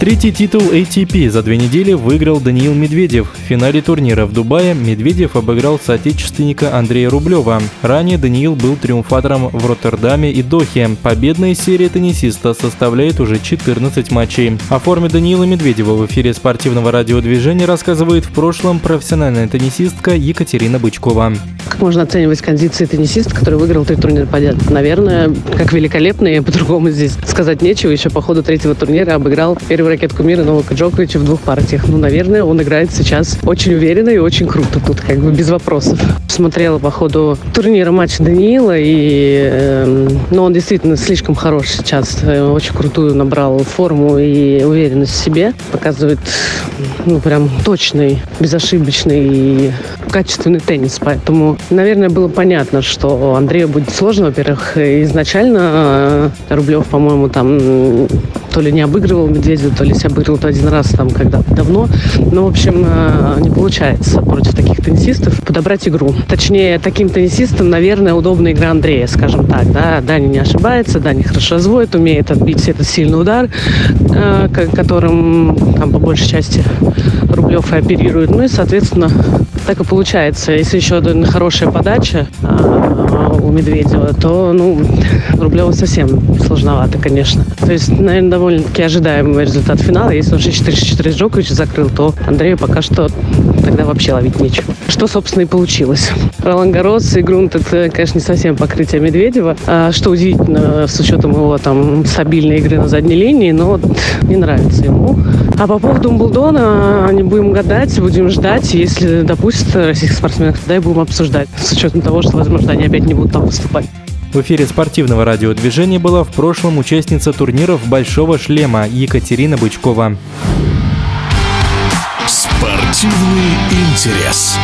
Третий титул ATP за две недели выиграл Даниил Медведев. В финале турнира в Дубае Медведев обыграл соотечественника Андрея Рублева. Ранее Даниил был триумфатором в Роттердаме и Дохе. Победная серия теннисиста составляет уже 14 матчей. О форме Даниила Медведева в эфире спортивного радиодвижения рассказывает в прошлом профессиональная теннисистка Екатерина Бычкова. Как можно оценивать кондиции теннисиста, который выиграл три турнира подряд? Наверное, как великолепные, по-другому здесь сказать нечего. Еще по ходу третьего турнира обыграл первую ракетку мира Новака Джоковича в двух партиях. Ну, наверное, он играет сейчас очень уверенно и очень круто тут, как бы без вопросов. Смотрела по ходу турнира матч Даниила, и э, ну, он действительно слишком хорош сейчас. Очень крутую набрал форму и уверенность в себе. Показывает, ну, прям точный, безошибочный и качественный теннис. Поэтому наверное, было понятно, что Андрею будет сложно. Во-первых, изначально э, Рублев, по-моему, там то ли не обыгрывал Медведева, то ли себя обыгрывал то один раз там когда-то давно. Но, в общем, э, не получается против таких теннисистов подобрать игру. Точнее, таким теннисистам, наверное, удобная игра Андрея, скажем так. Да? Дани не ошибается, Дани хорошо разводит, умеет отбить этот сильный удар, э, которым там по большей части Рублев и оперирует. Ну и, соответственно, так и получается. Если еще хорошая подача а, Медведева, то, ну, Рублева совсем сложновато, конечно. То есть, наверное, довольно-таки ожидаемый результат финала. Если он 6-4-6-4 с Джокович закрыл, то Андрею пока что тогда вообще ловить нечего. Что, собственно, и получилось. Ролан Гарос и Грунт – это, конечно, не совсем покрытие Медведева, а, что удивительно с учетом его там стабильной игры на задней линии, но вот не нравится ему. А по поводу Умблдона не будем гадать, будем ждать. Если допустят российских спортсменов, тогда и будем обсуждать, с учетом того, что, возможно, они опять не будут там выступать. В эфире спортивного радиодвижения была в прошлом участница турниров «Большого шлема» Екатерина Бычкова. Спортивный интерес.